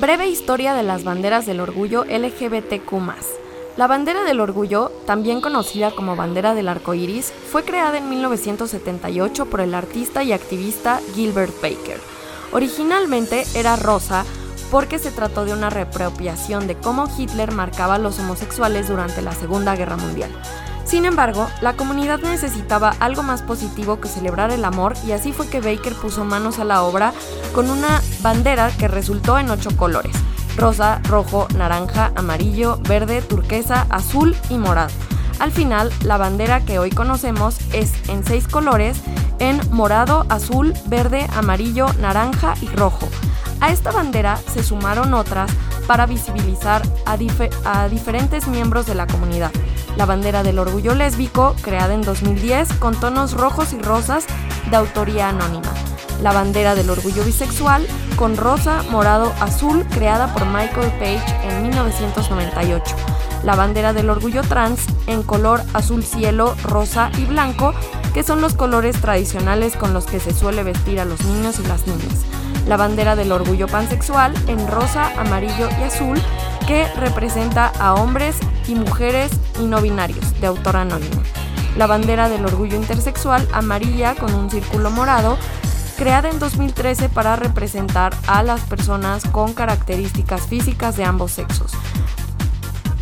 Breve historia de las banderas del orgullo LGBTQ. La bandera del orgullo, también conocida como bandera del arco iris, fue creada en 1978 por el artista y activista Gilbert Baker. Originalmente era rosa porque se trató de una reapropiación de cómo Hitler marcaba a los homosexuales durante la Segunda Guerra Mundial. Sin embargo, la comunidad necesitaba algo más positivo que celebrar el amor y así fue que Baker puso manos a la obra con una bandera que resultó en ocho colores, rosa, rojo, naranja, amarillo, verde, turquesa, azul y morado. Al final, la bandera que hoy conocemos es en seis colores, en morado, azul, verde, amarillo, naranja y rojo. A esta bandera se sumaron otras para visibilizar a, a diferentes miembros de la comunidad la bandera del orgullo lésbico, creada en 2010 con tonos rojos y rosas de autoría anónima, la bandera del orgullo bisexual con rosa, morado, azul, creada por Michael Page en 1998, la bandera del orgullo trans en color azul cielo, rosa y blanco, que son los colores tradicionales con los que se suele vestir a los niños y las niñas, la bandera del orgullo pansexual en rosa, amarillo y azul, que representa a hombres y mujeres y no binarios, de autor anónimo. La bandera del orgullo intersexual, amarilla con un círculo morado, creada en 2013 para representar a las personas con características físicas de ambos sexos.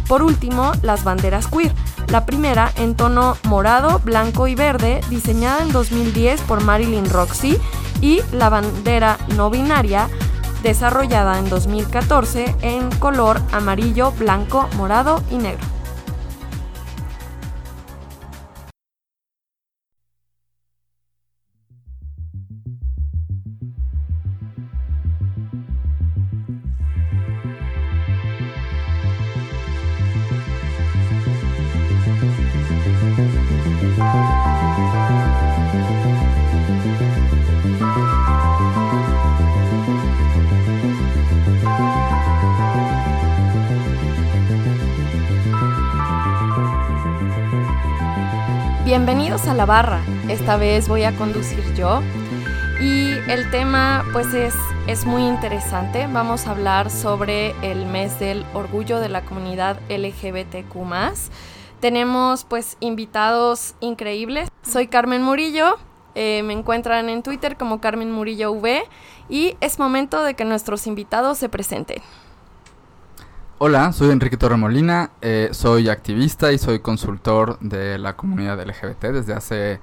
Por último, las banderas queer. La primera en tono morado, blanco y verde, diseñada en 2010 por Marilyn Roxy, y la bandera no binaria, desarrollada en 2014 en color amarillo, blanco, morado y negro. Bienvenidos a la barra. Esta vez voy a conducir yo. Y el tema pues es, es muy interesante. Vamos a hablar sobre el mes del orgullo de la comunidad LGBTQ. Tenemos pues invitados increíbles. Soy Carmen Murillo. Eh, me encuentran en Twitter como Carmen Murillo V. Y es momento de que nuestros invitados se presenten. Hola, soy Enrique Torremolina, eh, soy activista y soy consultor de la comunidad LGBT desde hace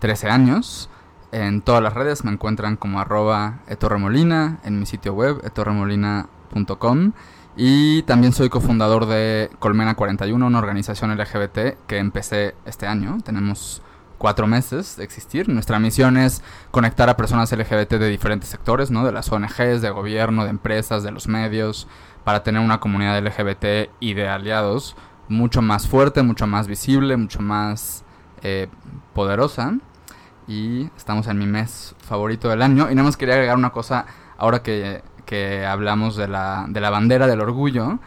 13 años. En todas las redes me encuentran como arroba etorremolina, en mi sitio web etorremolina.com y también soy cofundador de Colmena 41, una organización LGBT que empecé este año. Tenemos cuatro meses de existir. Nuestra misión es conectar a personas LGBT de diferentes sectores, ¿no? De las ONGs, de gobierno, de empresas, de los medios, para tener una comunidad LGBT y de aliados mucho más fuerte, mucho más visible, mucho más eh, poderosa. Y estamos en mi mes favorito del año. Y nada más quería agregar una cosa ahora que, que hablamos de la, de la bandera del orgullo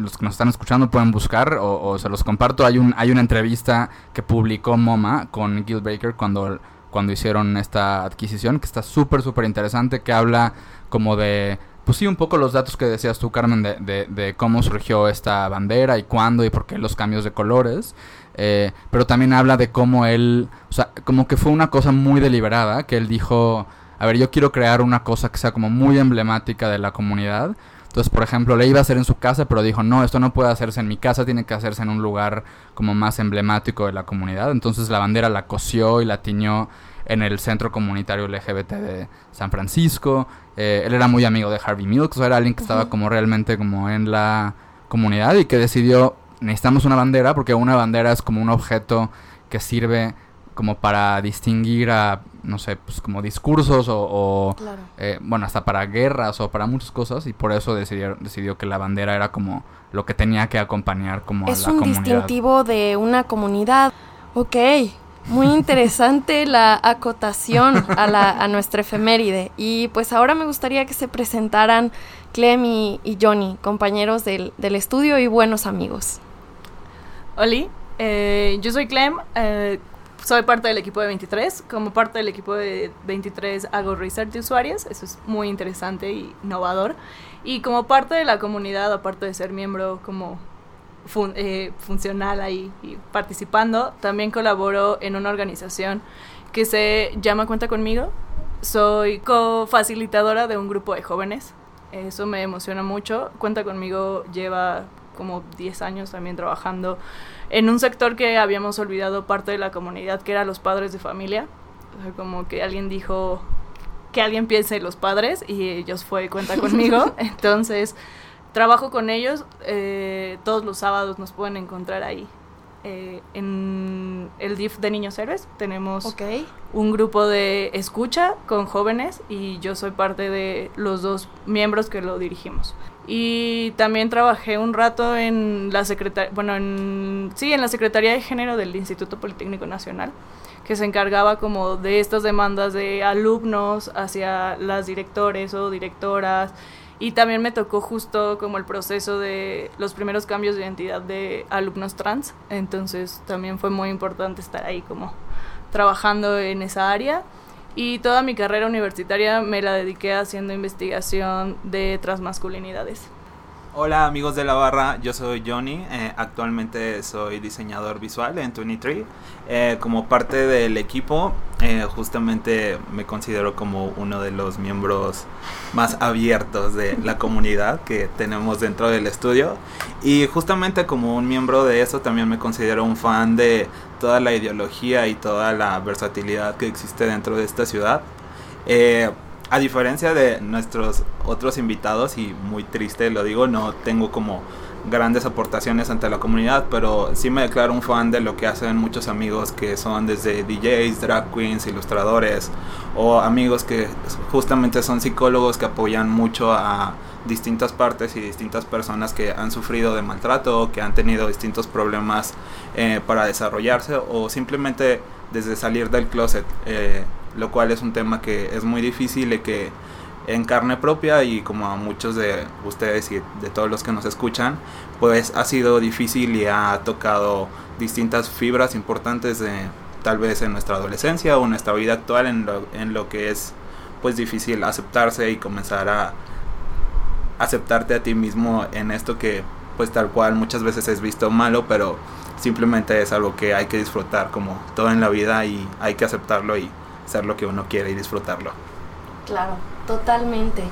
los que nos están escuchando pueden buscar o, se los comparto. Hay un hay una entrevista que publicó MoMA con Gil Baker cuando, cuando hicieron esta adquisición que está súper súper interesante que habla como de pues sí, un poco los datos que decías tú, Carmen, de, de, cómo surgió esta bandera y cuándo y por qué los cambios de colores. Eh, pero también habla de cómo él, o sea, como que fue una cosa muy deliberada, que él dijo, a ver, yo quiero crear una cosa que sea como muy emblemática de la comunidad. Entonces, por ejemplo, le iba a hacer en su casa, pero dijo, no, esto no puede hacerse en mi casa, tiene que hacerse en un lugar como más emblemático de la comunidad. Entonces la bandera la cosió y la tiñó en el centro comunitario LGBT de San Francisco. Eh, él era muy amigo de Harvey Milk, o era alguien que estaba como realmente como en la comunidad y que decidió, necesitamos una bandera porque una bandera es como un objeto que sirve como para distinguir a, no sé, pues como discursos o, eh, bueno, hasta para guerras o para muchas cosas y por eso decidió, decidió que la bandera era como lo que tenía que acompañar como a la comunidad. Es un distintivo de una comunidad. Ok, muy interesante la acotación a, la, a nuestra efeméride. Y pues ahora me gustaría que se presentaran Clem y, Johnny, compañeros del, estudio y buenos amigos. Hola, eh, yo soy Clem, eh, soy parte del equipo de 23. Como parte del equipo de 23 hago research de usuarios, eso es muy interesante y innovador. Y como parte de la comunidad, aparte de ser miembro como eh, funcional ahí y participando, también colaboro en una organización que se llama Cuenta conmigo. Soy co-facilitadora de un grupo de jóvenes. Eso me emociona mucho. Cuenta conmigo lleva como 10 años también trabajando en un sector que habíamos olvidado parte de la comunidad, que era los padres de familia. O sea, como que alguien dijo que alguien piense en los padres y ellos fue cuenta conmigo. Entonces, trabajo con ellos. Eh, todos los sábados nos pueden encontrar ahí. Eh, en el DIF de Niños Héroes tenemos un grupo de escucha con jóvenes y yo soy parte de los dos miembros que lo dirigimos. Y también trabajé un rato en la secretaría, bueno, en, sí, en la Secretaría de Género del Instituto Politécnico Nacional, que se encargaba como de estas demandas de alumnos hacia las directores o directoras. Y también me tocó justo como el proceso de los primeros cambios de identidad de alumnos trans. Entonces también fue muy importante estar ahí como trabajando en esa área y toda mi carrera universitaria me la dediqué haciendo investigación de transmasculinidades. Hola amigos de la barra, yo soy Johnny, eh, actualmente soy diseñador visual en 23. Eh, como parte del equipo, eh, justamente me considero como uno de los miembros más abiertos de la comunidad que tenemos dentro del estudio. Y justamente como un miembro de eso también me considero un fan de toda la ideología y toda la versatilidad que existe dentro de esta ciudad. A diferencia de nuestros otros invitados, y muy triste lo digo, no tengo como grandes aportaciones ante la comunidad, pero sí me declaro un fan de lo que hacen muchos amigos que son desde DJs, drag queens, ilustradores, o amigos que justamente son psicólogos que apoyan mucho a distintas partes y distintas personas que han sufrido de maltrato, que han tenido distintos problemas eh, para desarrollarse o simplemente desde salir del closet. Eh, lo cual es un tema que es muy difícil y que en carne propia y como a muchos de ustedes y de todos los que nos escuchan, pues ha sido difícil y ha tocado distintas fibras importantes de tal vez en nuestra adolescencia o en nuestra vida actual en lo, en lo que es pues difícil aceptarse y comenzar a aceptarte a ti mismo en esto que pues tal cual muchas veces es visto malo pero simplemente es algo que hay que disfrutar como todo en la vida y hay que aceptarlo y ser lo que uno quiere y disfrutarlo. Claro, totalmente.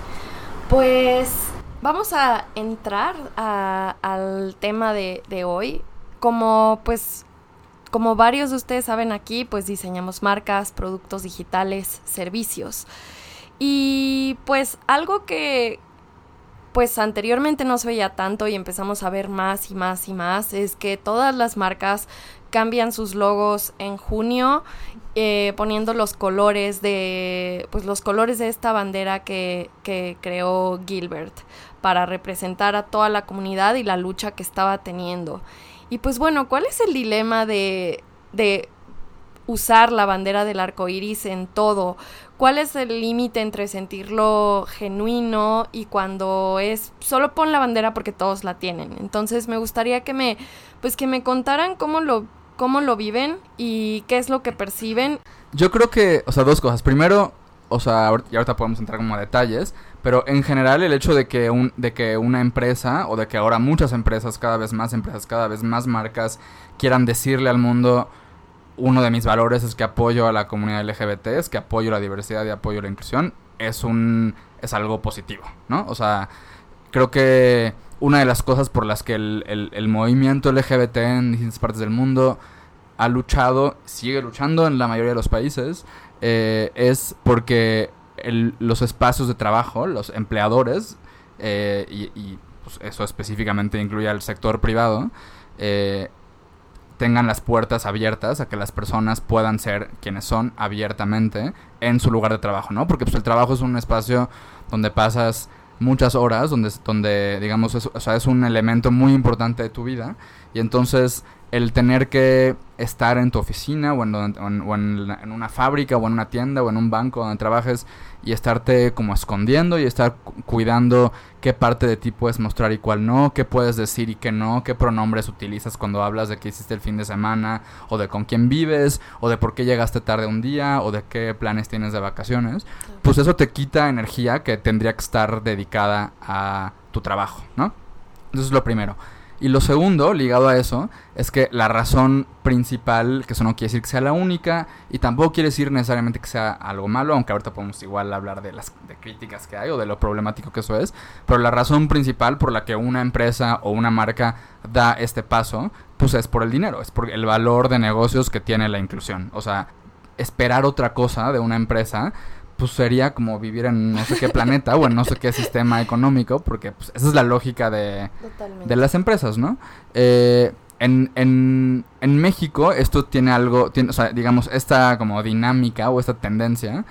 Pues vamos a entrar al tema de, de hoy. Como pues como varios de ustedes saben aquí, pues diseñamos marcas, productos digitales, servicios. Y pues algo que pues anteriormente no se veía tanto y empezamos a ver más y más y más es que todas las marcas cambian sus logos en junio eh, poniendo los colores de pues los colores de esta bandera que, que creó Gilbert para representar a toda la comunidad y la lucha que estaba teniendo. Y pues bueno, ¿cuál es el dilema de, de usar la bandera del arco iris en todo? ¿Cuál es el límite entre sentirlo genuino y cuando es solo pon la bandera porque todos la tienen? Entonces me gustaría que me pues que me contaran cómo lo cómo lo viven y qué es lo que perciben. Yo creo que, o sea, dos cosas. Primero, o sea, y ahorita podemos entrar como a detalles, pero en general el hecho de que, un, de que una empresa, o de que ahora muchas empresas, cada vez más empresas, cada vez más marcas, quieran decirle al mundo, uno de mis valores es que apoyo a la comunidad LGBT, es que apoyo la diversidad y apoyo la inclusión, es un, es algo positivo, ¿no? O sea, creo que una de las cosas por las que el, movimiento LGBT en distintas partes del mundo ha luchado, sigue luchando en la mayoría de los países, eh, es porque los espacios de trabajo, los empleadores, eh, y, pues, eso específicamente incluye al sector privado, eh, tengan las puertas abiertas a que las personas puedan ser quienes son abiertamente en su lugar de trabajo, ¿no? Porque pues, el trabajo es un espacio donde pasas muchas horas, donde, donde digamos, es, o sea, es un elemento muy importante de tu vida. Y entonces el tener que estar en tu oficina o, en, o en una fábrica o en una tienda o en un banco donde trabajes y estarte como escondiendo y estar cu- cuidando qué parte de ti puedes mostrar y cuál no, qué puedes decir y qué no, qué pronombres utilizas cuando hablas de qué hiciste el fin de semana o de con quién vives o de por qué llegaste tarde un día o de qué planes tienes de vacaciones, pues eso te quita energía que tendría que estar dedicada a tu trabajo, ¿no? Eso es lo primero. Y lo segundo, ligado a eso, es que la razón principal, que eso no quiere decir que sea la única, y tampoco quiere decir necesariamente que sea algo malo, aunque ahorita podemos igual hablar de las de críticas que hay o de lo problemático que eso es, pero la razón principal por la que una empresa o una marca da este paso, pues es por el dinero, es por el valor de negocios que tiene la inclusión. O sea, esperar otra cosa de una empresa pues sería como vivir en no sé qué planeta o en no sé qué sistema económico, porque pues, esa es la lógica de, de las empresas, ¿no? Eh, en, en, en México esto tiene algo, tiene, o sea, digamos, esta como dinámica o esta tendencia,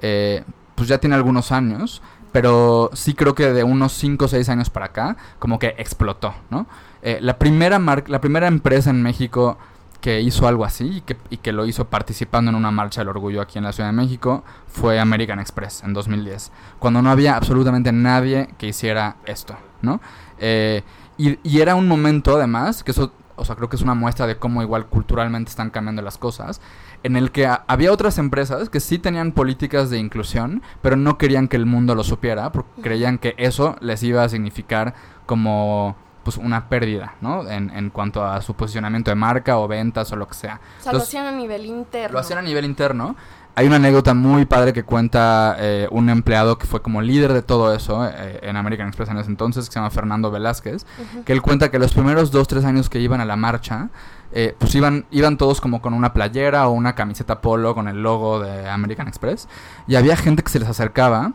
eh, pues ya tiene algunos años, pero sí creo que de unos 5 o 6 años para acá, como que explotó, ¿no? Eh, la, primera mar- la primera empresa en México que hizo algo así y que, y que lo hizo participando en una marcha del orgullo aquí en la Ciudad de México fue American Express en 2010, cuando no había absolutamente nadie que hiciera esto, ¿no? Eh, y, y era un momento además, que eso, o sea, creo que es una muestra de cómo igual culturalmente están cambiando las cosas, en el que a- había otras empresas que sí tenían políticas de inclusión, pero no querían que el mundo lo supiera, porque creían que eso les iba a significar como pues una pérdida, ¿no? En, en cuanto a su posicionamiento de marca o ventas o lo que sea. O sea, lo hacían a nivel interno. Lo hacían a nivel interno. Hay una anécdota muy padre que cuenta eh, un empleado que fue como líder de todo eso eh, en American Express en ese entonces, que se llama Fernando Velázquez, que él cuenta que los primeros dos, tres años que iban a la marcha, eh, pues iban, iban todos como con una playera o una camiseta polo con el logo de American Express, y había gente que se les acercaba,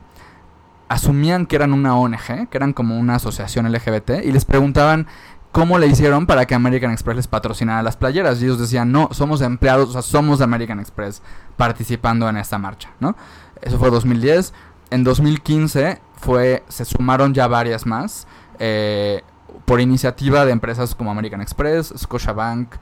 asumían que eran una ONG, que eran como una asociación LGBT, y les preguntaban cómo le hicieron para que American Express les patrocinara las playeras. Y ellos decían, no, somos empleados, o sea, somos de American Express participando en esta marcha, ¿no? Eso fue 2010. En 2015 fue, se sumaron ya varias más, eh, por iniciativa de empresas como American Express, Scotiabank,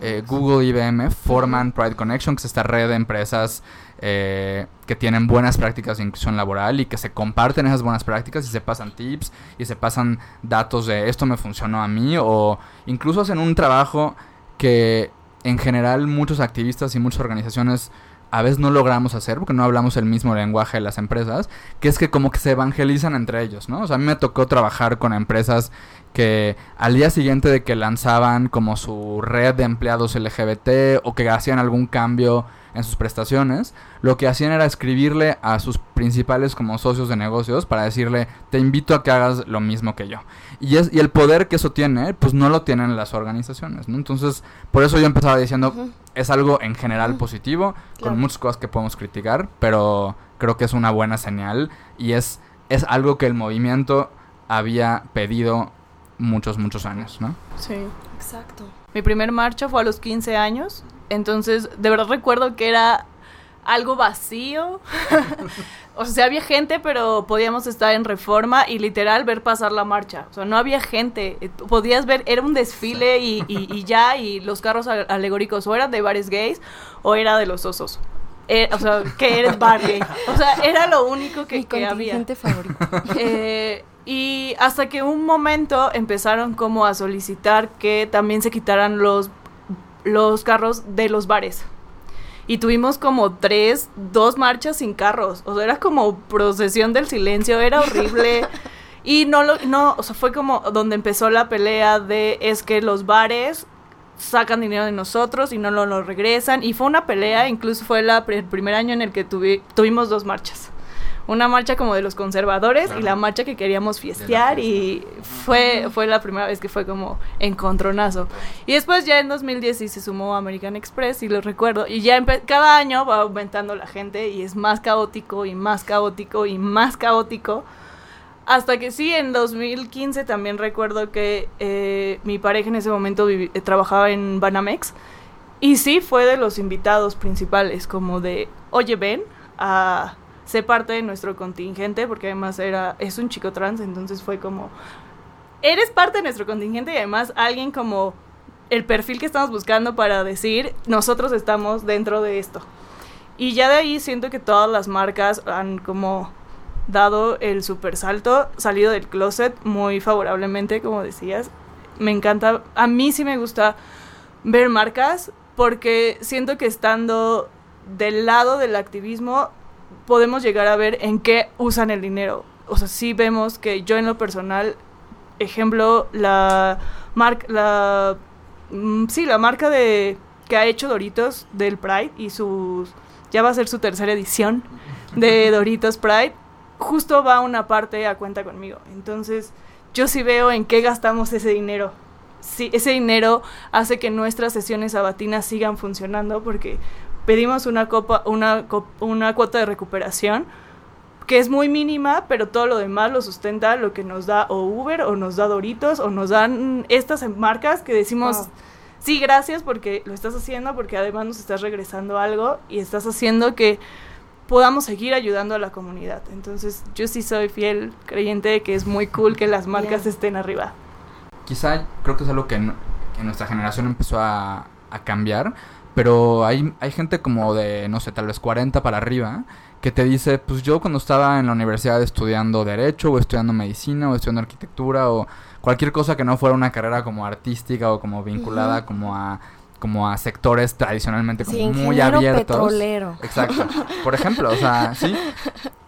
eh, Google, IBM, forman Pride Connection, que es esta red de empresas eh, que tienen buenas prácticas de inclusión laboral y que se comparten esas buenas prácticas y se pasan tips y se pasan datos de esto me funcionó a mí o incluso hacen un trabajo que en general muchos activistas y muchas organizaciones a veces no logramos hacer porque no hablamos el mismo lenguaje de las empresas, que es que como que se evangelizan entre ellos, ¿no? O sea, a mí me tocó trabajar con empresas que al día siguiente de que lanzaban como su red de empleados LGBT o que hacían algún cambio en sus prestaciones, lo que hacían era escribirle a sus principales como socios de negocios para decirle, te invito a que hagas lo mismo que yo. Y, es, y el poder que eso tiene, pues no lo tienen las organizaciones, ¿no? Entonces, por eso yo empezaba diciendo, es algo en general positivo, Claro. con muchas cosas que podemos criticar, pero creo que es una buena señal y es, es algo que el movimiento había pedido muchos, muchos años, ¿no? Sí. Exacto. Mi primer marcha fue a los 15 años, entonces de verdad recuerdo que era algo vacío. o sea, había gente, pero podíamos estar en reforma y literal ver pasar la marcha. O sea, no había gente. Eh, Podías ver, era un desfile y, y- y ya, y los carros alegóricos o eran de bares gays o era de los osos. Eh, o sea, que eres bar gay. O sea, era lo único que, Mi que había. favorito. Eh, y hasta que un momento empezaron como a solicitar que también se quitaran los, los carros de los bares. Y tuvimos como tres, dos marchas sin carros. O sea, era como procesión del silencio, era horrible. Y no lo, no, o sea, fue como donde empezó la pelea de es que los bares sacan dinero de nosotros y no lo, lo regresan. Y fue una pelea, incluso fue la, el primer año en el que tuvi- tuvimos dos marchas. Una marcha como de los conservadores y la marcha que queríamos fiestear y fue, fue la primera vez que fue como encontronazo. Y después ya en 2010 sí se sumó American Express y lo recuerdo. Y ya cada año va aumentando la gente y es más caótico y más caótico y más caótico. Hasta que sí, en 2015 también recuerdo que eh, mi pareja en ese momento eh, trabajaba en Banamex. Y sí, fue de los invitados principales, como de, oye, ven a ser parte de nuestro contingente, porque además era, es un chico trans, entonces fue como, eres parte de nuestro contingente y además alguien como el perfil que estamos buscando para decir, nosotros estamos dentro de esto. Y ya de ahí siento que todas las marcas han como dado el super salto, salido del closet muy favorablemente, como decías. Me encanta, a mí sí me gusta ver marcas porque siento que estando del lado del activismo podemos llegar a ver en qué usan el dinero. O sea, sí vemos que yo en lo personal, ejemplo, la marca, la, mm, sí, la marca de que ha hecho Doritos del Pride y sus, ya va a ser su tercera edición de Doritos Pride, justo va una parte a cuenta conmigo. Entonces, yo sí veo en qué gastamos ese dinero. Sí, ese dinero hace que nuestras sesiones sabatinas sigan funcionando porque pedimos una, copa, una, una cuota de recuperación que es muy mínima, pero todo lo demás lo sustenta lo que nos da o Uber o nos da Doritos o nos dan estas marcas que decimos, sí, gracias porque lo estás haciendo, porque además nos estás regresando algo y estás haciendo que podamos seguir ayudando a la comunidad. Entonces yo sí soy fiel creyente de que es muy cool que las marcas estén arriba. Quizá creo que es algo que en, nuestra generación empezó a, a cambiar pero hay, hay gente como de, no sé, tal vez 40 para arriba, que te dice, pues yo cuando estaba en la universidad estudiando derecho o estudiando medicina o estudiando arquitectura o cualquier cosa que no fuera una carrera como artística o como vinculada como a como a sectores tradicionalmente como muy abiertos. Petrolero. Exacto. Por ejemplo, o sea, sí.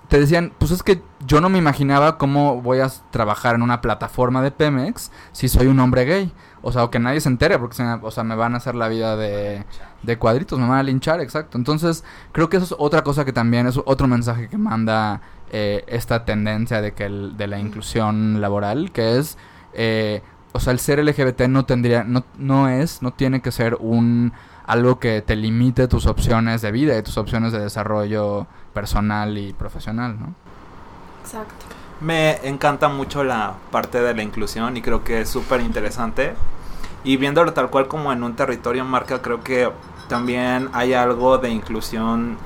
Te decían, pues es que yo no me imaginaba cómo voy a trabajar en una plataforma de Pemex si soy un hombre gay. O sea, o que nadie se entere porque o sea, me van a hacer la vida de, de cuadritos, me van a linchar, exacto. Entonces, creo que eso es otra cosa que también es otro mensaje que manda eh, esta tendencia de que de la inclusión laboral, que es, eh, o sea, el ser LGBT no tendría, no, no es, no tiene que ser un algo que te limite tus opciones de vida y tus opciones de desarrollo personal y profesional, ¿no? Exacto. Me encanta mucho la parte de la inclusión y creo que es súper interesante. Y viéndolo tal cual como en un territorio marca, creo que también hay algo de inclusión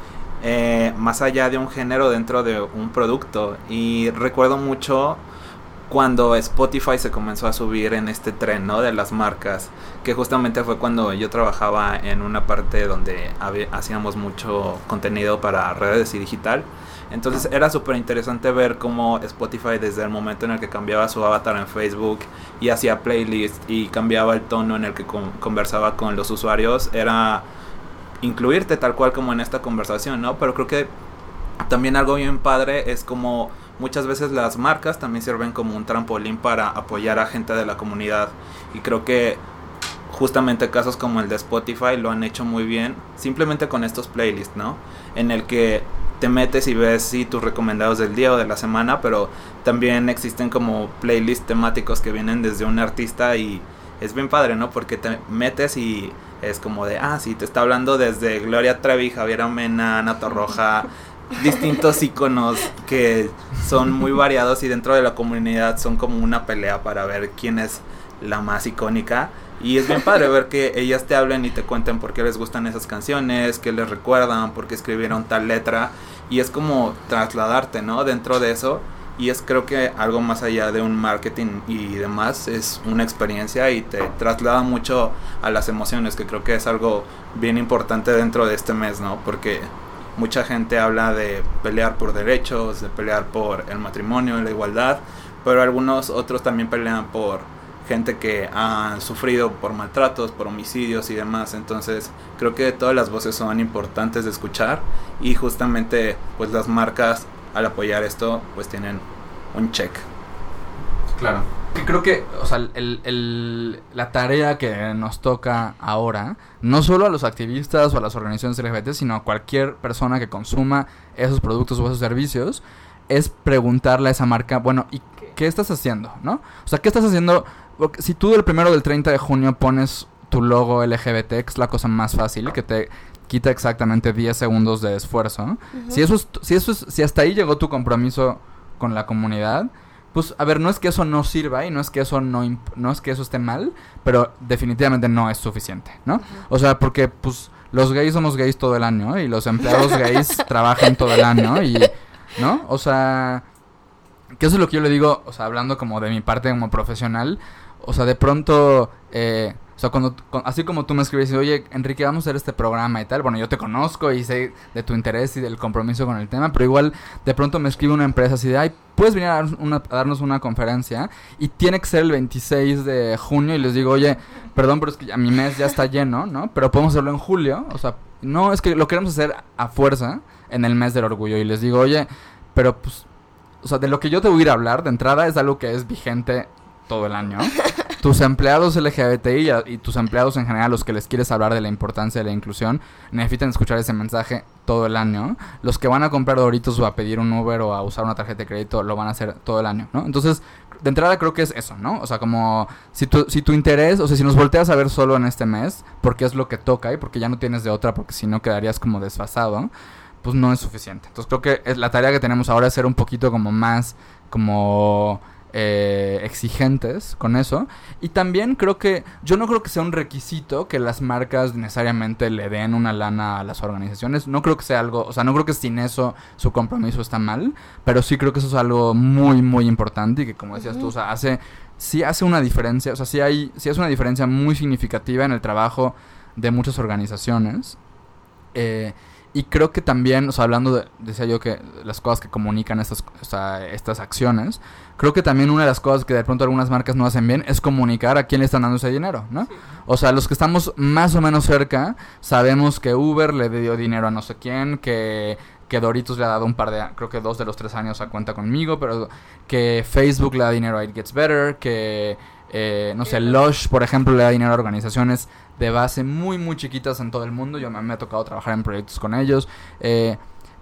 eh, más allá de un género dentro de un producto. Y recuerdo mucho cuando Spotify se comenzó a subir en este tren, ¿no? De las marcas, que justamente fue cuando yo trabajaba en una parte donde hacíamos mucho contenido para redes y digital. Entonces era súper interesante ver cómo Spotify desde el momento en el que cambiaba su avatar en Facebook y hacía playlist y cambiaba el tono en el que conversaba con los usuarios, era incluirte tal cual como en esta conversación, ¿no? Pero creo que también algo bien padre es como muchas veces las marcas también sirven como un trampolín para apoyar a gente de la comunidad y creo que justamente casos como el de Spotify lo han hecho muy bien simplemente con estos playlists, ¿no? En el que te metes y ves sí, tus recomendados del día o de la semana, pero también existen como playlists temáticos que vienen desde un artista y es bien padre, ¿no? Porque te metes y es como de, ah, sí, te está hablando desde Gloria Trevi, Javier Amena, Ana Torroja, distintos iconos que son muy variados y dentro de la comunidad son como una pelea para ver quién es la más icónica. Y es bien padre ver que ellas te hablen y te cuenten por qué les gustan esas canciones, qué les recuerdan, por qué escribieron tal letra. Y es como trasladarte, ¿no? Dentro de eso. Y es creo que algo más allá de un marketing y demás, es una experiencia y te traslada mucho a las emociones, que creo que es algo bien importante dentro de este mes, ¿no? Porque mucha gente habla de pelear por derechos, de pelear por el matrimonio, la igualdad, pero algunos otros también pelean por gente que ha sufrido por maltratos, por homicidios y demás. Entonces creo que todas las voces son importantes de escuchar y justamente pues las marcas al apoyar esto pues tienen un check. Claro. Creo que, o sea, el, la tarea que nos toca ahora, no solo a los activistas o a las organizaciones LGBT, sino a cualquier persona que consuma esos productos o esos servicios, es preguntarle a esa marca, bueno, ¿y qué estás haciendo? ¿No? O sea, ¿qué estás haciendo si tú del primero del 30 de junio pones tu logo LGBT, que es la cosa más fácil, que te quita exactamente 10 segundos de esfuerzo. Si eso si eso si hasta ahí llegó tu compromiso con la comunidad, pues a ver, no es que eso no sirva y no es que eso no no es que eso esté mal, pero definitivamente no es suficiente, ¿no? O sea, porque pues los gays somos gays todo el año y los empleados gays trabajan todo el año y ¿no? O sea, que eso es lo que yo le digo, o sea, hablando como de mi parte como profesional, o sea, de pronto, eh, O sea, cuando, así como tú me escribes oye, Enrique, vamos a hacer este programa y tal, bueno, yo te conozco y sé de tu interés y del compromiso con el tema, pero igual de pronto me escribe una empresa así de, ay, puedes venir a, darnos una conferencia y tiene que ser el 26 de junio y les digo, oye, perdón, pero es que a mi mes ya está lleno, ¿no? Pero podemos hacerlo en julio, o sea, no, es que lo queremos hacer a fuerza en el mes del orgullo y les digo, oye, pero pues, o sea, de lo que yo te voy a ir a hablar de entrada es algo que es vigente todo el año. tus empleados LGBTI y, tus empleados en general, los que les quieres hablar de la importancia de la inclusión, necesitan escuchar ese mensaje todo el año. Los que van a comprar Doritos o a pedir un Uber o a usar una tarjeta de crédito lo van a hacer todo el año, ¿no? Entonces, de entrada creo que es eso, ¿no? O sea, como si tu, si tu interés, o sea, si nos volteas a ver solo en este mes, porque es lo que toca y porque ya no tienes de otra, porque si no quedarías como desfasado, pues no es suficiente. Entonces creo que es, la tarea que tenemos ahora es ser un poquito como más, como eh, exigentes con eso. Y también creo que, yo no creo que sea un requisito que las marcas necesariamente le den una lana a las organizaciones. No creo que sea algo, o sea, no creo que sin eso su compromiso está mal, pero sí creo que eso es algo muy, muy importante y que como decías tú, o sea, hace, sí hace una diferencia, o sea, sí hay, sí hace una diferencia muy significativa en el trabajo de muchas organizaciones. Eh, y creo que también, o sea, hablando de, decía yo que las cosas que comunican estas, o sea, estas acciones, creo que también una de las cosas que de pronto algunas marcas no hacen bien es comunicar a quién le están dando ese dinero, ¿no? O sea, los que estamos más o menos cerca, sabemos que Uber le dio dinero a no sé quién, que, que Doritos le ha dado un par de, creo que dos de los tres años a cuenta conmigo, pero que Facebook le da dinero a It Gets Better, que... Eh, no sé, Lush, por ejemplo, le da dinero a organizaciones de base muy, muy chiquitas en todo el mundo. Yo me, me ha tocado trabajar en proyectos con ellos. Eh,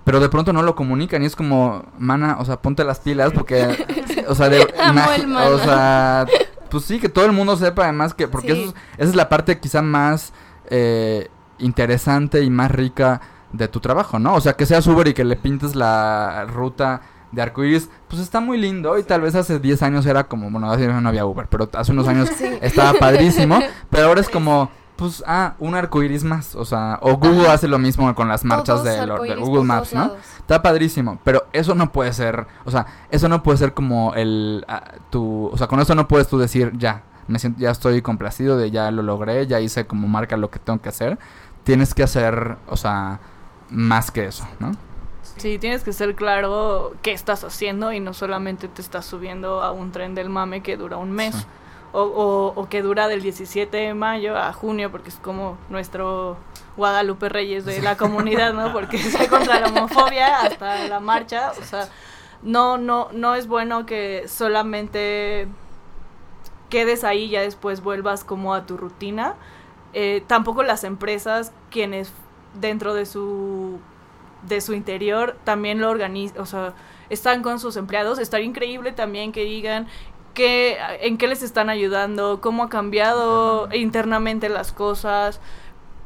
pero de pronto no lo comunican y es como, mana, o sea, ponte las pilas porque, o sea, de, o sea, pues sí, que todo el mundo sepa además que, porque esa es la parte quizá más eh, interesante y más rica de tu trabajo, ¿no? O sea, que seas Uber y que le pintes la ruta de arcoíris, pues está muy lindo y tal vez hace 10 años era como, bueno, hace no había Uber, pero hace unos años estaba padrísimo, pero ahora es como pues, ah, un arco iris más. O sea, o Google hace lo mismo con las marchas de, Google Maps, ¿no? Está padrísimo. Pero eso no puede ser, o sea, eso no puede ser como el, ah, tu, o sea, con eso no puedes tú decir, ya, me siento, ya estoy complacido de ya lo logré, ya hice como marca lo que tengo que hacer. Tienes que hacer, o sea, más que eso, ¿no? Sí, tienes que ser claro qué estás haciendo y no solamente te estás subiendo a un tren del mame que dura un mes o, o, que dura del 17 de mayo a junio, porque es como nuestro Guadalupe Reyes de la comunidad, ¿no? Porque es contra la homofobia hasta la marcha, o sea, no, no, no es bueno que solamente quedes ahí y ya después vuelvas como a tu rutina. Eh, tampoco las empresas, quienes dentro de su de su interior también lo organizan, o sea, están con sus empleados. Estaría increíble también que digan en qué les están ayudando, cómo ha cambiado internamente las cosas,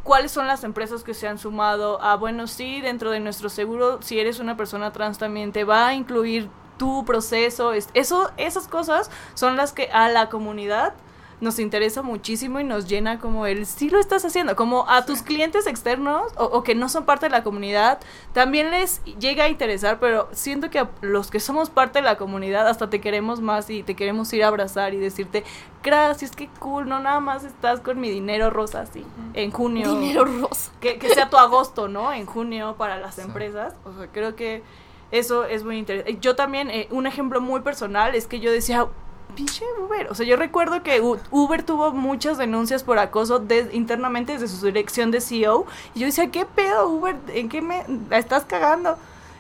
cuáles son las empresas que se han sumado. A, bueno, sí, dentro de nuestro seguro, si eres una persona trans también te va a incluir tu proceso, eso, esas cosas son las que a la comunidad nos interesa muchísimo y nos llena como el sí lo estás haciendo, como a tus clientes externos o, que no son parte de la comunidad, también les llega a interesar, pero siento que a los que somos parte de la comunidad hasta te queremos más y te queremos ir a abrazar y decirte, gracias, qué cool, no nada más estás con mi dinero rosa así, en junio. Dinero rosa. Que, sea tu agosto, ¿no? En junio para las empresas. O sea, creo que eso es muy interesante. Yo también, eh, un ejemplo muy personal es que yo decía, pinche Uber. O sea, yo recuerdo que Uber tuvo muchas denuncias por acoso internamente desde su dirección de CEO. Y yo decía, ¿qué pedo, Uber? ¿En qué me la estás cagando?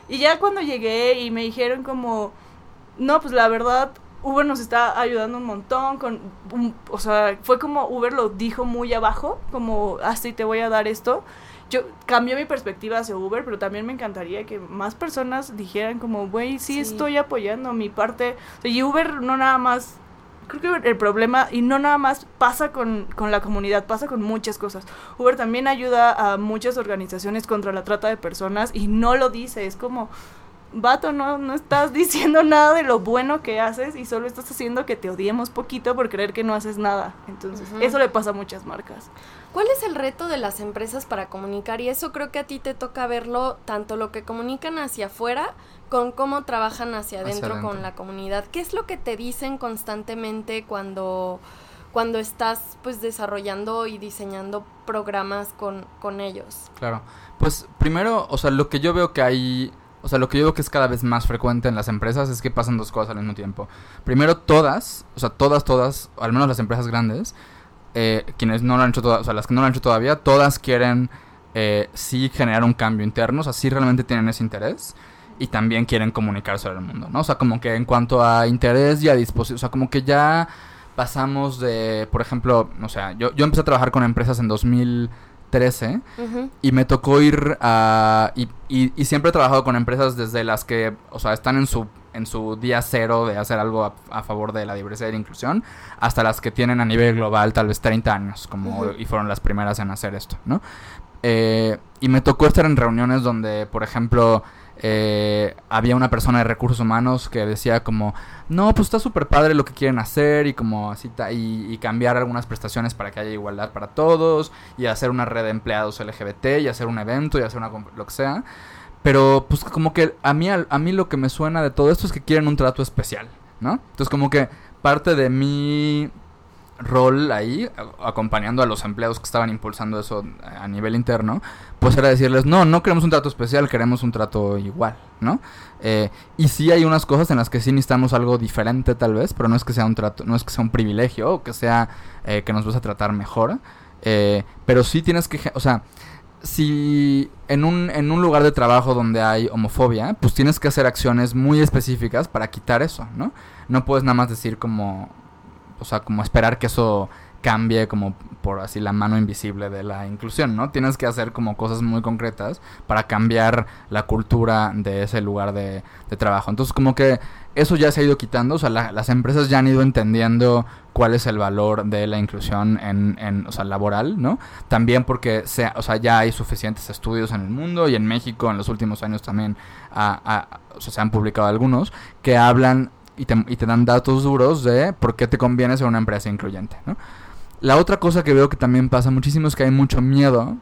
Y ya cuando llegué y me dijeron como, no, pues la verdad, Uber nos está ayudando un montón con, o sea, fue como Uber lo dijo muy abajo, como, así ah, te voy a dar esto yo cambió mi perspectiva hacia Uber, pero también me encantaría que más personas dijeran como, güey, sí, estoy apoyando mi parte. y Uber no nada más, creo que el problema, y no nada más pasa con, con la comunidad, pasa con muchas cosas. Uber también ayuda a muchas organizaciones contra la trata de personas y no lo dice, es como vato, no, no estás diciendo nada de lo bueno que haces y solo estás haciendo que te odiemos poquito por creer que no haces nada. Entonces, eso le pasa a muchas marcas. ¿Cuál es el reto de las empresas para comunicar? Y eso creo que a ti te toca verlo, tanto lo que comunican hacia afuera con cómo trabajan hacia adentro, con la comunidad. ¿Qué es lo que te dicen constantemente cuando cuando estás pues desarrollando y diseñando programas con, con ellos. Claro. Pues primero, o sea, lo que yo veo que hay, o sea, lo que yo veo que es cada vez más frecuente en las empresas es que pasan dos cosas al mismo tiempo. Primero, todas, o sea, todas, todas, al menos las empresas grandes, eh, quienes no lo han hecho todas, o sea, las que no lo han hecho todavía, todas quieren eh, sí generar un cambio interno, o sea, sí realmente tienen ese interés y también quieren comunicar sobre el mundo, ¿no? O sea, como que en cuanto a interés y a disposición, o sea, como que ya pasamos de, por ejemplo, o sea, yo, yo empecé a trabajar con empresas en 2013 y me tocó ir a... Y, y, siempre he trabajado con empresas desde las que, o sea, están en su, en su día cero de hacer algo a, favor de la diversidad y la inclusión, hasta las que tienen a nivel global tal vez 30 años, como y fueron las primeras en hacer esto, ¿no? Eh, y me tocó estar en reuniones donde, por ejemplo, eh, había una persona de recursos humanos que decía como, no, pues está súper padre lo que quieren hacer y como así, y, y, cambiar algunas prestaciones para que haya igualdad para todos y hacer una red de empleados LGBT y hacer un evento y hacer una, lo que sea. Pero pues como que a mí, a, mí lo que me suena de todo esto es que quieren un trato especial, ¿no? Entonces como que parte de mi rol ahí, acompañando a los empleados que estaban impulsando eso a nivel interno, pues era decirles, no, no queremos un trato especial, queremos un trato igual, ¿no? Eh, y sí hay unas cosas en las que sí necesitamos algo diferente tal vez, pero no es que sea un trato, no es que sea un privilegio o que sea eh, que nos vas a tratar mejor, eh, pero sí tienes que, o sea, si en un, en un lugar de trabajo donde hay homofobia, pues tienes que hacer acciones muy específicas para quitar eso, ¿no? No puedes nada más decir como, o sea, como esperar que eso cambie como por así la mano invisible de la inclusión, ¿no? Tienes que hacer como cosas muy concretas para cambiar la cultura de ese lugar de, trabajo. Entonces como que eso ya se ha ido quitando, o sea, las empresas ya han ido entendiendo cuál es el valor de la inclusión en, en o sea, laboral, ¿no? También porque sea, o sea, ya hay suficientes estudios en el mundo y en México en los últimos años también se han publicado algunos que hablan y te, y te dan datos duros de por qué te conviene ser una empresa incluyente, ¿no? La otra cosa que veo que también pasa muchísimo es que hay mucho miedo,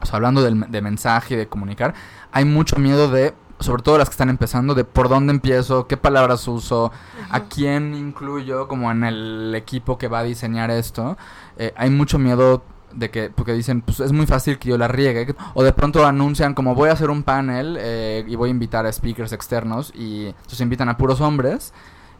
o sea, hablando de mensaje y de comunicar, hay mucho miedo de, sobre todo las que están empezando, de por dónde empiezo, qué palabras uso, a quién incluyo como en el equipo que va a diseñar esto. Eh, hay mucho miedo de que porque dicen pues es muy fácil que yo la riegue o de pronto anuncian como voy a hacer un panel eh, y voy a invitar a speakers externos y entonces invitan a puros hombres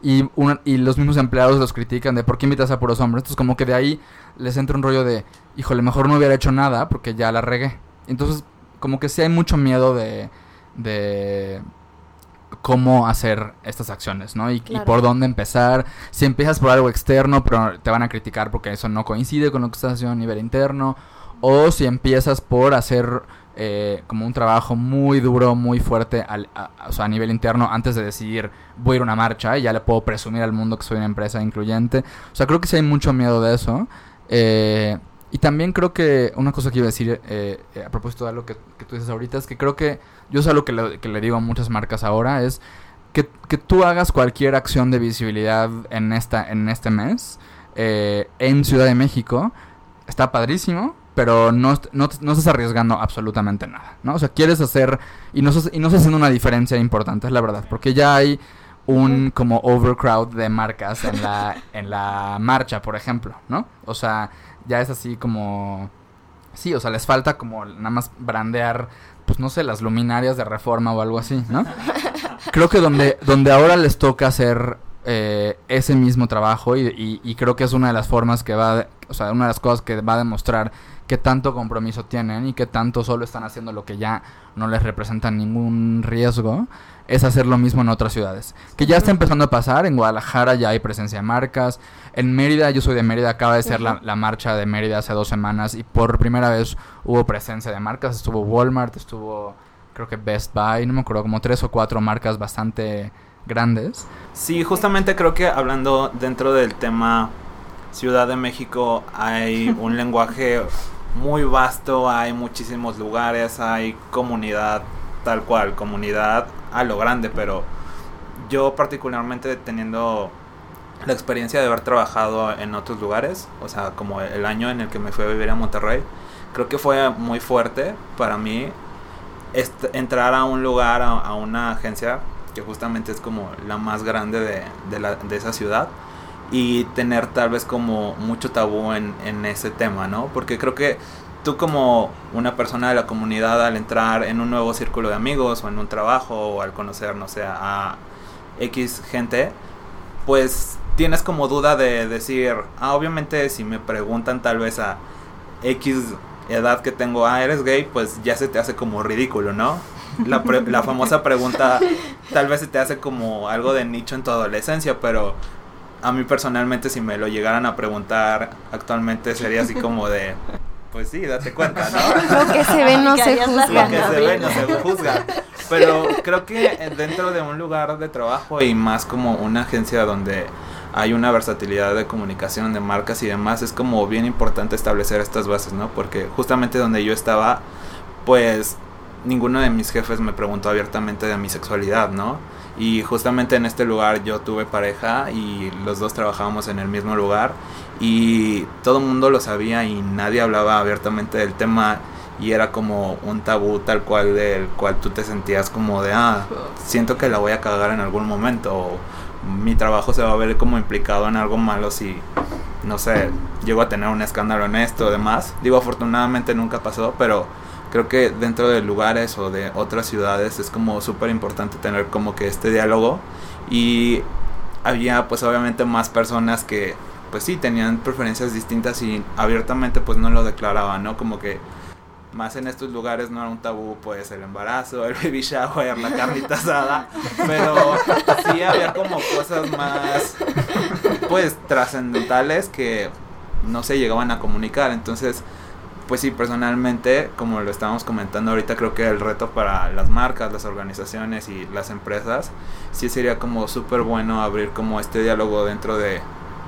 y, y los mismos empleados los critican de por qué invitas a puros hombres entonces como que de ahí les entra un rollo de híjole mejor no hubiera hecho nada porque ya la regué entonces como que sí hay mucho miedo de de cómo hacer estas acciones, ¿no? Y, por dónde empezar. Si empiezas por algo externo, pero te van a criticar porque eso no coincide con lo que estás haciendo a nivel interno. O si empiezas por hacer eh, como un trabajo muy duro, muy fuerte al, a, o sea, a nivel interno antes de decidir voy a ir a una marcha y ya le puedo presumir al mundo que soy una empresa incluyente. O sea, creo que sí hay mucho miedo de eso. Eh, y también creo que una cosa que iba a decir eh, eh, a propósito de algo que, tú dices ahorita es que creo que yo es algo que le, que le digo a muchas marcas ahora es que, que, tú hagas cualquier acción de visibilidad en, esta, en este mes eh, en Ciudad de México está padrísimo, pero no, no, no, estás arriesgando absolutamente nada, ¿no? O sea, quieres hacer y no, y no estás haciendo una diferencia importante, es la verdad, porque ya hay un como overcrowd de marcas en la, en la marcha, por ejemplo, ¿no? O sea, ya es así como... Sí, o sea, les falta como nada más brandear, pues no sé, las luminarias de reforma o algo así, ¿no? Creo que donde, donde ahora les toca hacer eh, ese mismo trabajo y, y, creo que es una de las formas que va, o sea, una de las cosas que va a demostrar qué tanto compromiso tienen y qué tanto solo están haciendo lo que ya no les representa ningún riesgo, es hacer lo mismo en otras ciudades. Que ya está empezando a pasar, en Guadalajara ya hay presencia de marcas, en Mérida, yo soy de Mérida, acaba de ser la, marcha de Mérida hace dos semanas y por primera vez hubo presencia de marcas, estuvo Walmart, estuvo creo que Best Buy, no me acuerdo, como tres o cuatro marcas bastante grandes. Sí, justamente creo que hablando dentro del tema Ciudad de México hay un lenguaje muy vasto, hay muchísimos lugares, hay comunidad tal cual, comunidad a lo grande, pero yo particularmente teniendo la experiencia de haber trabajado en otros lugares, o sea, como el año en el que me fui a vivir a Monterrey, creo que fue muy fuerte para mí entrar a un lugar, a, una agencia que justamente es como la más grande de, de, la, de esa ciudad y tener tal vez como mucho tabú en, en ese tema, ¿no? Porque creo que tú como una persona de la comunidad al entrar en un nuevo círculo de amigos o en un trabajo o al conocer, no sé, a X gente, pues tienes como duda de decir, ah, obviamente si me preguntan tal vez a X edad que tengo, ah, eres gay, pues ya se te hace como ridículo, ¿no? La, la famosa pregunta tal vez se te hace como algo de nicho en tu adolescencia, pero a mí personalmente si me lo llegaran a preguntar actualmente sería así como de, pues sí, date cuenta, ¿no? Lo que se ve no se juzga. Lo que se ve no se juzga. Pero creo que dentro de un lugar de trabajo y más como una agencia donde hay una versatilidad de comunicación de marcas y demás, es como bien importante establecer estas bases, ¿no? Porque justamente donde yo estaba, pues ninguno de mis jefes me preguntó abiertamente de mi sexualidad, ¿no? Y justamente en este lugar yo tuve pareja y los dos trabajábamos en el mismo lugar y todo el mundo lo sabía y nadie hablaba abiertamente del tema y era como un tabú tal cual del cual tú te sentías como de, ah, siento que la voy a cagar en algún momento o mi trabajo se va a ver como implicado en algo malo si, no sé, llego a tener un escándalo en esto o demás. Digo, afortunadamente nunca pasó, pero creo que dentro de lugares o de otras ciudades es como súper importante tener como que este diálogo y había pues obviamente más personas que pues sí tenían preferencias distintas y abiertamente pues no lo declaraban, ¿no? Como que más en estos lugares no era un tabú pues el embarazo, el baby shower, la carnita asada, pero sí había como cosas más pues trascendentales que no se llegaban a comunicar, entonces pues sí, personalmente, como lo estábamos comentando ahorita, creo que el reto para las marcas, las organizaciones y las empresas, sí sería como súper bueno abrir como este diálogo dentro de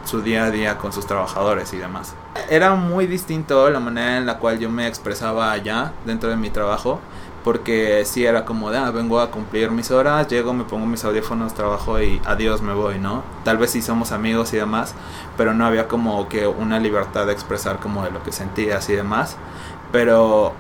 su día a día con sus trabajadores y demás. Era muy distinto la manera en la cual yo me expresaba allá dentro de mi trabajo porque sí era como de, ah, vengo a cumplir mis horas, llego, me pongo mis audífonos, trabajo y adiós, me voy, ¿no? Tal vez sí somos amigos y demás, pero no había como que una libertad de expresar como de lo que sentías y demás. Pero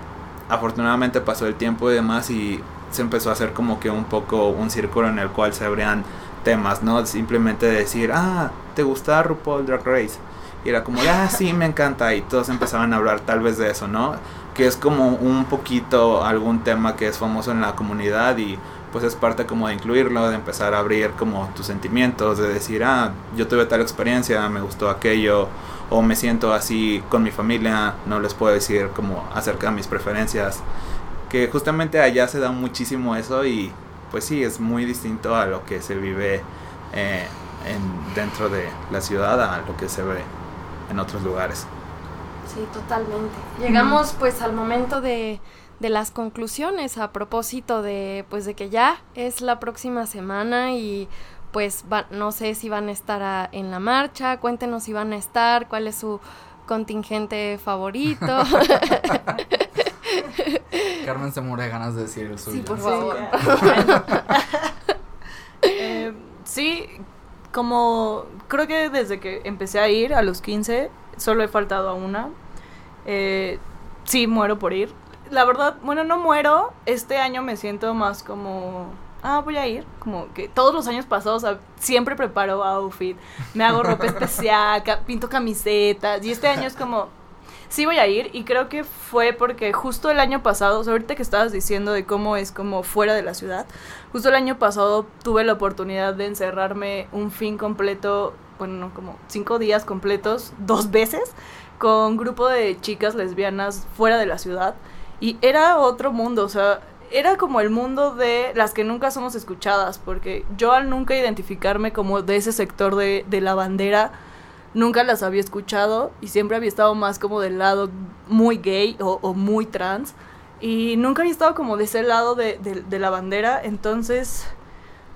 afortunadamente pasó el tiempo y demás y se empezó a hacer como que un poco un círculo en el cual se abrían temas, ¿no? Simplemente decir, ah, ¿te gusta RuPaul Drag Race? Y era como, ah, sí, me encanta. Y todos empezaban a hablar tal vez de eso, ¿no? Que es como un poquito algún tema que es famoso en la comunidad y pues es parte como de incluirlo, de empezar a abrir como tus sentimientos, de decir, ah, yo tuve tal experiencia, me gustó aquello, o me siento así con mi familia, no les puedo decir como acerca de mis preferencias, que justamente allá se da muchísimo eso y pues sí, es muy distinto a lo que se vive eh, en, dentro de la ciudad, a lo que se ve en otros lugares. Sí, totalmente. Llegamos pues al momento de, de, las conclusiones a propósito de pues de que ya es la próxima semana y pues no sé si van a estar en la marcha, cuéntenos si van a estar, cuál es su contingente favorito. Carmen se muere de ganas de decir el suyo. Sí, por favor. Eh, sí, como creo que desde que empecé a ir a los 15, solo he faltado a una, eh, sí, muero por ir. La verdad, bueno, no muero. Este año me siento más como ah, voy a ir. Como que todos los años pasados siempre preparo outfit, me hago ropa especial, pinto camisetas. Y este año es como, sí voy a ir. Y creo que fue porque justo el año pasado, o sea, ahorita que estabas diciendo de cómo es como fuera de la ciudad, justo el año pasado tuve la oportunidad de encerrarme un fin completo, bueno, como cinco días completos, dos veces con grupo de chicas lesbianas fuera de la ciudad. Y era otro mundo, o sea, era como el mundo de las que nunca somos escuchadas, porque yo al nunca identificarme como de ese sector de, de la bandera, nunca las había escuchado y siempre había estado más como del lado muy gay o, muy trans. Y nunca había estado como de ese lado de, de la bandera, entonces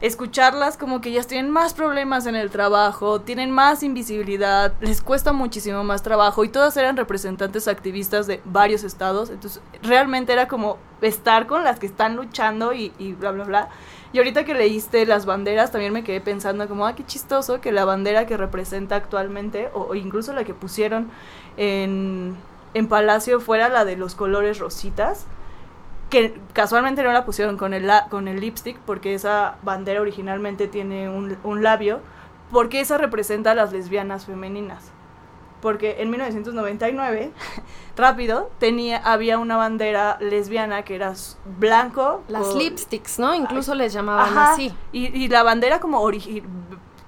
escucharlas como que ellas tienen más problemas en el trabajo, tienen más invisibilidad, les cuesta muchísimo más trabajo y todas eran representantes activistas de varios estados, entonces realmente era como estar con las que están luchando y, bla, bla, bla. Y ahorita que leíste las banderas también me quedé pensando como, ah, qué chistoso que la bandera que representa actualmente o, incluso la que pusieron en, en Palacio fuera la de los colores rositas que casualmente no la pusieron con el, con el lipstick porque esa bandera originalmente tiene un, un labio, porque esa representa a las lesbianas femeninas. Porque en 1999, rápido, tenía, había una bandera lesbiana que era blanco. Las con- lipsticks, ¿no? Incluso les llamaban Ajá, así. Y, y la bandera como origi-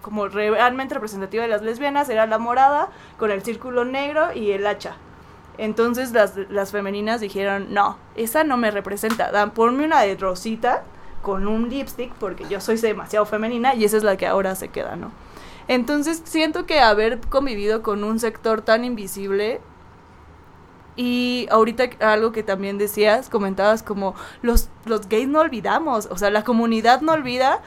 como realmente representativa de las lesbianas era la morada con el círculo negro y el hacha. Entonces las, las femeninas dijeron, no, esa no me representa, dan, ponme una de rosita con un lipstick porque yo soy demasiado femenina y esa es la que ahora se queda, ¿no? Entonces siento que haber convivido con un sector tan invisible y ahorita algo que también decías, comentabas como los, los gays no olvidamos, o sea, la comunidad no olvida.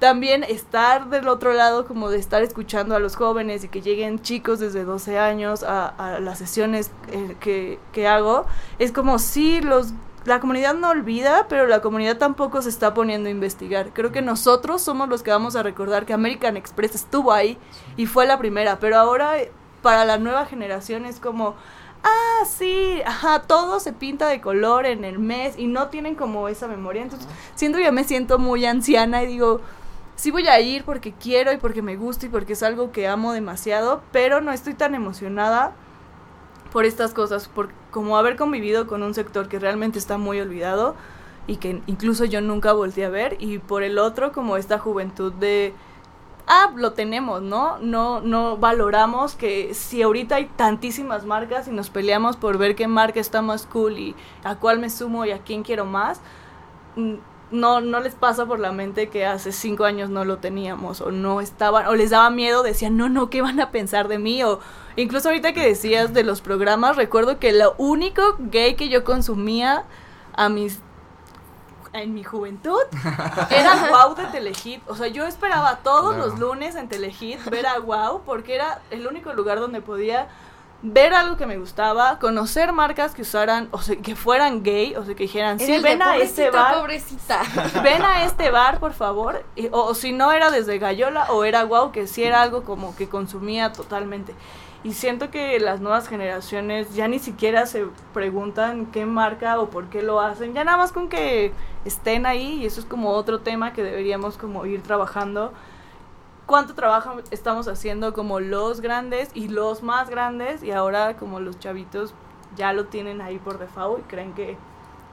También estar del otro lado, como de estar escuchando a los jóvenes y que lleguen chicos desde 12 años a, a las sesiones eh, que, que hago, es como sí, los, la comunidad no olvida, pero la comunidad tampoco se está poniendo a investigar. Creo que nosotros somos los que vamos a recordar que American Express estuvo ahí y fue la primera, pero ahora eh, para la nueva generación es como, ah, sí, ajá, todo se pinta de color en el mes y no tienen como esa memoria. Entonces, siento que ya me siento muy anciana y digo, sí voy a ir porque quiero y porque me gusta y porque es algo que amo demasiado, pero no estoy tan emocionada por estas cosas, por como haber convivido con un sector que realmente está muy olvidado y que incluso yo nunca volteé a ver y por el otro como esta juventud de ah, lo tenemos, ¿no? No, no valoramos que si ahorita hay tantísimas marcas y nos peleamos por ver qué marca está más cool y a cuál me sumo y a quién quiero más, mm, no, no les pasa por la mente que hace cinco años no lo teníamos o no estaban, o les daba miedo, decían, no, no, ¿qué van a pensar de mí? O incluso ahorita que decías de los programas, recuerdo que lo único gay que yo consumía a mis en mi juventud era Wow de Telehit. O sea, yo esperaba todos los lunes en Telehit ver a Wow porque era el único lugar donde podía ver algo que me gustaba, conocer marcas que usaran, o sea, que fueran gay, o sea, que dijeran, Era sí, ven a este bar, pobrecita. ven a este bar, por favor. Y- o, o si no era desde Gallola o era Wow, que sí era algo como que consumía totalmente. Y siento que las nuevas generaciones ya ni siquiera se preguntan qué marca o por qué lo hacen, ya nada más con que estén ahí y eso es como otro tema que deberíamos como ir trabajando. ¿Cuánto trabajo estamos haciendo como los grandes y los más grandes y ahora como los chavitos ya lo tienen ahí por default y creen que,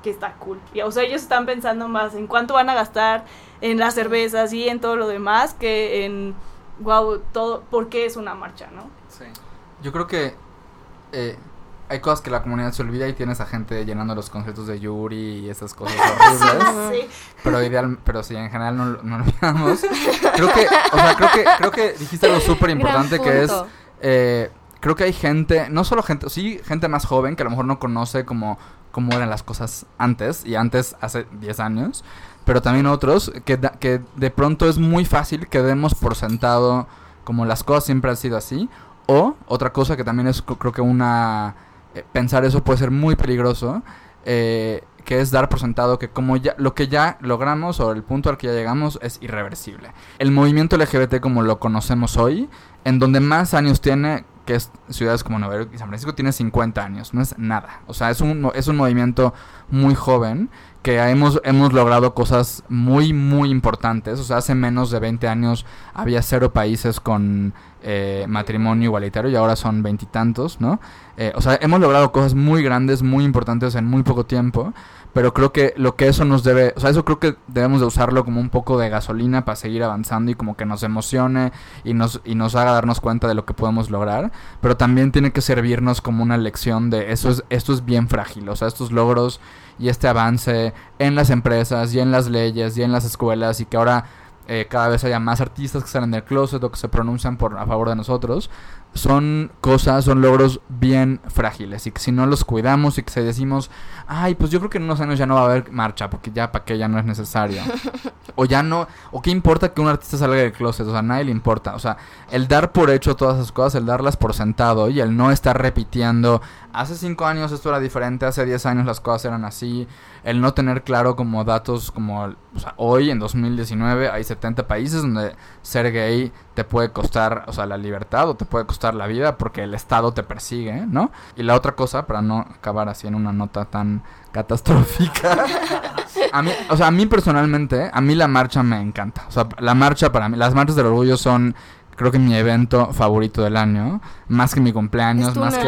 que está cool? Y, o sea, ellos están pensando más en cuánto van a gastar en las cervezas y en todo lo demás que en, wow, todo, ¿por qué es una marcha, no? Sí. Yo creo que eh, hay cosas que la comunidad se olvida y tienes a gente llenando los conciertos de Yuri y esas cosas horribles. Sí. pero ideal, pero sí, en general no, no lo olvidamos. Creo que, o sea, creo que, creo que dijiste algo súper importante que es, eh, creo que hay gente, no solo gente, sí, gente más joven que a lo mejor no conoce como cómo eran las cosas antes y antes hace 10 años, pero también otros que, da- que de pronto es muy fácil que demos por sentado como las cosas siempre han sido así o otra cosa que también es cr- creo que una pensar eso puede ser muy peligroso eh, que es dar por sentado que como ya lo que ya logramos o el punto al que ya llegamos es irreversible. El movimiento LGBT como lo conocemos hoy, en donde más años tiene, que es ciudades como Nueva York y San Francisco, tiene 50 años, no es nada. O sea, es un, es un movimiento muy joven que hemos, hemos logrado cosas muy, muy importantes. O sea, hace menos de 20 años había cero países con eh, matrimonio igualitario y ahora son veintitantos, ¿no? Eh, o sea, hemos logrado cosas muy grandes, muy importantes en muy poco tiempo, pero creo que lo que eso nos debe, o sea, eso creo que debemos de usarlo como un poco de gasolina para seguir avanzando y como que nos emocione y nos, y nos haga darnos cuenta de lo que podemos lograr, pero también tiene que servirnos como una lección de eso es, esto es bien frágil, o sea, estos logros y este avance en las empresas y en las leyes y en las escuelas y que ahora eh, cada vez haya más artistas que salen del closet o que se pronuncian por a favor de nosotros son cosas, son logros bien frágiles y que si no los cuidamos y que si decimos, ay, pues yo creo que en unos años ya no va a haber marcha porque ya para qué ya no es necesario. o ya no, o qué importa que un artista salga del closet, o sea, a nadie le importa. O sea, el dar por hecho todas esas cosas, el darlas por sentado y el no estar repitiendo, hace cinco años esto era diferente, hace 10 años las cosas eran así, el no tener claro como datos como, o sea, hoy en 2019 hay 70 países donde ser gay te puede costar, o sea, la libertad o te puede costar la vida porque el Estado te persigue, ¿no? Y la otra cosa, para no acabar así en una nota tan catastrófica, a mí, o sea, a mí personalmente, a mí la marcha me encanta. O sea, la marcha para mí, las marchas del orgullo son creo que mi evento favorito del año, más que mi cumpleaños, más que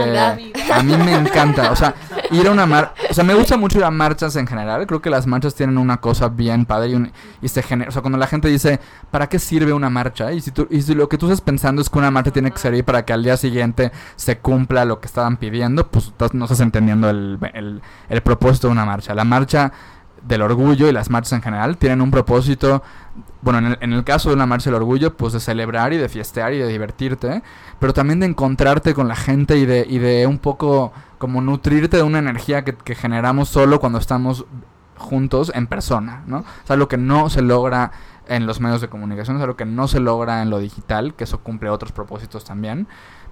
a mí me encanta, o sea, ir a una mar, o sea, me gusta mucho ir a marchas en general, creo que las marchas tienen una cosa bien padre y, un- y se genera, o sea, cuando la gente dice, ¿para qué sirve una marcha? Y si tú y si lo que tú estás pensando es que una marcha tiene que servir para que al día siguiente se cumpla lo que estaban pidiendo, pues estás- no estás entendiendo el, el, el propósito de una marcha. La marcha del orgullo y las marchas en general tienen un propósito, bueno, en el, en el caso de una marcha del orgullo, pues de celebrar y de fiestear y de divertirte, pero también de encontrarte con la gente y de, y de un poco como nutrirte de una energía que, que generamos solo cuando estamos juntos en persona, ¿no? O sea, lo que no se logra en los medios de comunicación, es algo que no se logra en lo digital, que eso cumple otros propósitos también,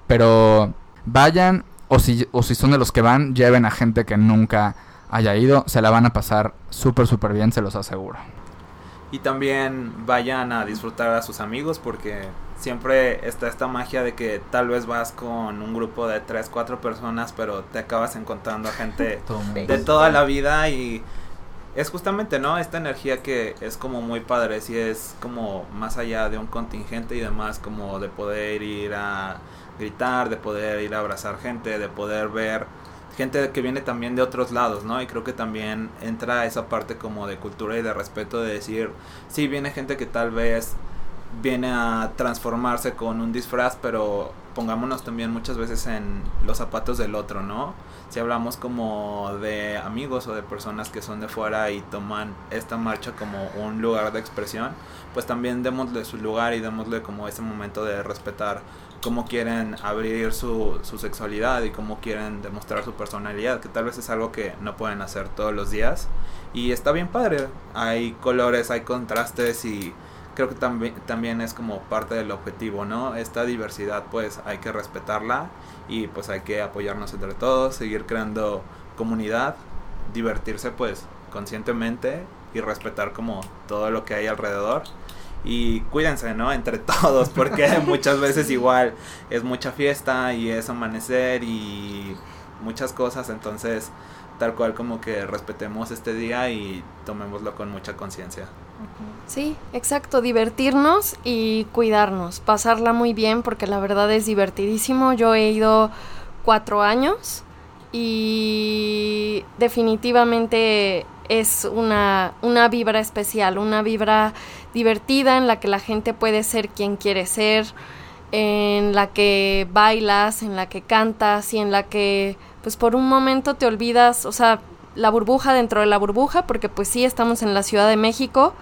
pero vayan o si, o si son de los que van, lleven a gente que nunca haya ido, se la van a pasar súper, súper bien, se los aseguro. Y también vayan a disfrutar a sus amigos porque siempre está esta magia de que tal vez vas con un grupo de 3, 4 personas, pero te acabas encontrando a gente de toda la vida y es justamente, ¿no? Esta energía que es como muy padre, si es como más allá de un contingente y demás, como de poder ir a gritar, de poder ir a abrazar gente, de poder ver gente que viene también de otros lados, ¿no? Y creo que también entra esa parte como de cultura y de respeto de decir, sí, viene gente que tal vez viene a transformarse con un disfraz, pero pongámonos también muchas veces en los zapatos del otro, ¿no? Si hablamos como de amigos o de personas que son de fuera y toman esta marcha como un lugar de expresión, pues también démosle su lugar y démosle como ese momento de respetar cómo quieren abrir su, su sexualidad y cómo quieren demostrar su personalidad, que tal vez es algo que no pueden hacer todos los días. Y está bien padre, hay colores, hay contrastes y creo que también, también es como parte del objetivo, ¿no? Esta diversidad pues hay que respetarla y pues hay que apoyarnos entre todos, seguir creando comunidad, divertirse pues conscientemente y respetar como todo lo que hay alrededor. Y cuídense, ¿no? Entre todos, porque muchas veces igual es mucha fiesta y es amanecer y muchas cosas, entonces tal cual como que respetemos este día y tomémoslo con mucha conciencia. Sí, exacto, divertirnos y cuidarnos, pasarla muy bien porque la verdad es divertidísimo. Yo he ido cuatro años y definitivamente es una, una vibra especial, una vibra divertida en la que la gente puede ser quien quiere ser, en la que bailas, en la que cantas y en la que pues por un momento te olvidas, o sea, la burbuja dentro de la burbuja, porque pues sí estamos en la Ciudad de México,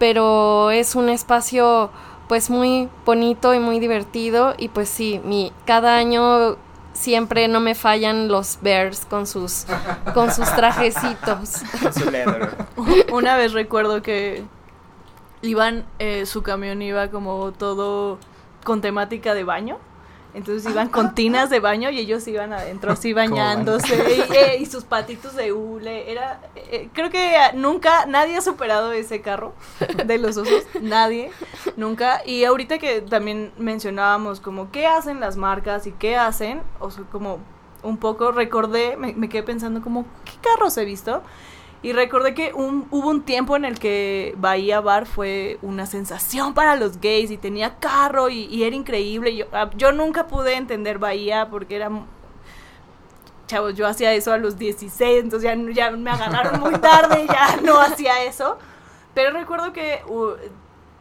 pero es un espacio pues muy bonito y muy divertido y pues sí, mi cada año siempre no me fallan los bears con sus con sus trajecitos. Con su leather. Una vez recuerdo que iban, eh, su camión iba como todo con temática de baño. Entonces iban con tinas de baño y ellos iban adentro así bañándose y, eh, y sus patitos de hule. Era, eh, creo que nunca, nadie ha superado ese carro de los osos, nadie, nunca. Y ahorita que también mencionábamos como qué hacen las marcas y qué hacen, o sea, como un poco recordé, me, me quedé pensando como, ¿qué carros he visto? Y recordé que un, hubo un tiempo en el que Bahía Bar fue una sensación para los gays y tenía carro y, y era increíble. Yo, ah, yo nunca pude entender Bahía porque era... Chavos, yo hacía eso a los 16, entonces ya, ya me agarraron muy tarde, ya no hacía eso. Pero recuerdo que uh,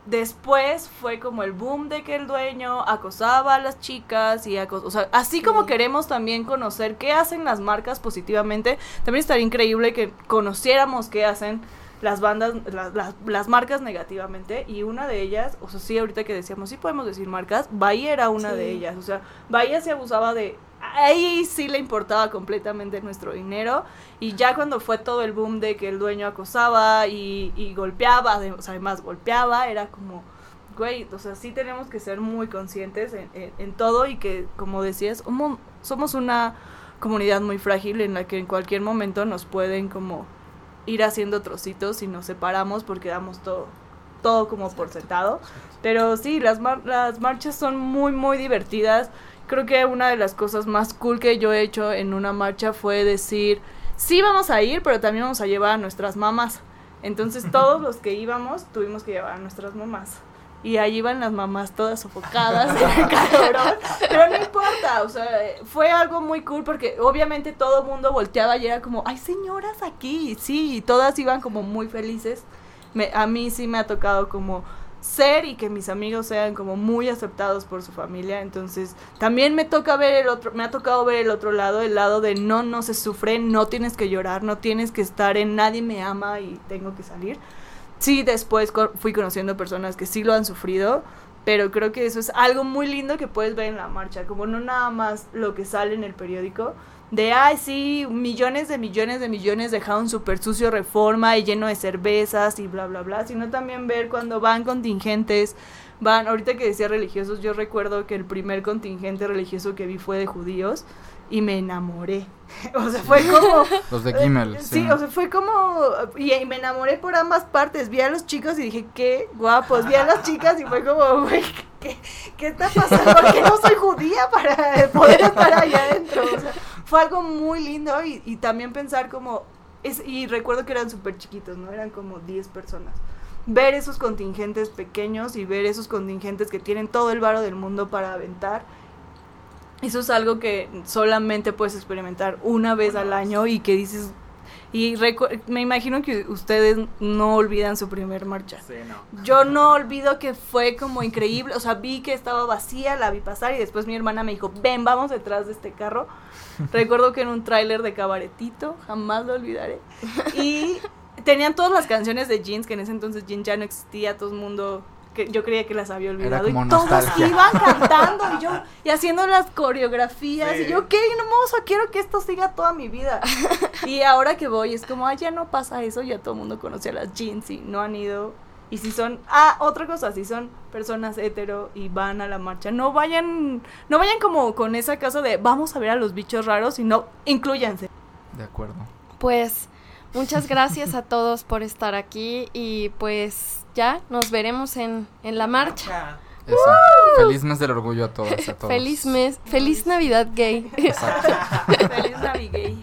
después fue como el boom de que el dueño acosaba a las chicas y acos- o sea, así como Sí. queremos también conocer qué hacen las marcas positivamente, también estaría increíble que conociéramos qué hacen las bandas, la- la- las marcas negativamente y una de ellas, o sea, sí, ahorita que decíamos, sí podemos decir marcas, Bahía era una Sí. de ellas, o sea, Bahía se abusaba de, ahí sí le importaba completamente nuestro dinero y ya cuando fue todo el boom de que el dueño acosaba y, y golpeaba, de- o sea, además golpeaba, era como, güey, o sea, sí tenemos que ser muy conscientes en, en- en todo y que, como decías, somos una comunidad muy frágil en la que en cualquier momento nos pueden como ir haciendo trocitos y nos separamos porque damos todo todo como por sentado. Pero sí las mar- las marchas son muy muy divertidas. Creo que una de las cosas más cool que yo he hecho en una marcha fue decir sí vamos a ir pero también vamos a llevar a nuestras mamás entonces todos los que íbamos tuvimos que llevar a nuestras mamás y ahí iban las mamás todas sofocadas pero no importa, o sea, fue algo muy cool porque obviamente todo el mundo volteaba y era como, hay señoras aquí, sí, y todas iban como muy felices. A mí sí me ha tocado como ser y que mis amigos sean como muy aceptados por su familia, entonces también me toca ver el otro, me ha tocado ver el otro lado, el lado de no, no se sufre, no tienes que llorar, no tienes que estar en nadie me ama y tengo que salir sí después fui conociendo personas que sí lo han sufrido, pero creo que eso es algo muy lindo que puedes ver en la marcha, como no nada más lo que sale en el periódico, de, ay, sí, millones de millones de millones dejaron súper sucio reforma y lleno de cervezas y bla, bla, bla, sino también ver cuando van contingentes, van, ahorita que decía religiosos, yo recuerdo que el primer contingente religioso que vi fue de judíos y me enamoré. o sea, fue como... Los de Kimmel. sí, o sea, fue como... Y, me enamoré por ambas partes. Vi a los chicos y dije, qué guapos. Vi a las chicas y fue como, güey, ¿qué, ¿qué, está pasando? Porque no soy judía para poder estar allá adentro. O sea, fue algo muy lindo y, y también pensar como... Es, y recuerdo que eran súper chiquitos, ¿no? Eran como 10 personas ver esos contingentes pequeños y ver esos contingentes que tienen todo el varo del mundo para aventar eso es algo que solamente puedes experimentar una vez al año y que dices... Y me imagino que ustedes no olvidan su primer marcha. Sí, no. Yo no olvido que fue como increíble. O sea, vi que estaba vacía, la vi pasar y después mi hermana me dijo, ven, vamos detrás de este carro. Recuerdo que en un tráiler de cabaretito, jamás lo olvidaré. Y tenían todas las canciones de Jeans, que en ese entonces Jeans ya no existía, todo el mundo que yo creía que las había olvidado y todos iban cantando y yo y haciendo las coreografías y yo qué hermoso quiero que esto siga toda mi vida y ahora que voy es como ah ya no pasa eso ya todo el mundo conoce a las jeans y no han ido y si son ah otra cosa si son personas hetero y van a la marcha no vayan no vayan como con esa casa de vamos a ver a los bichos raros sino incluyanse. De acuerdo. Pues muchas gracias a todos por estar aquí y pues ya nos veremos en, en la marcha. Feliz mes del orgullo a todos, a todos. Feliz mes, feliz Navidad gay. Feliz Navidad gay.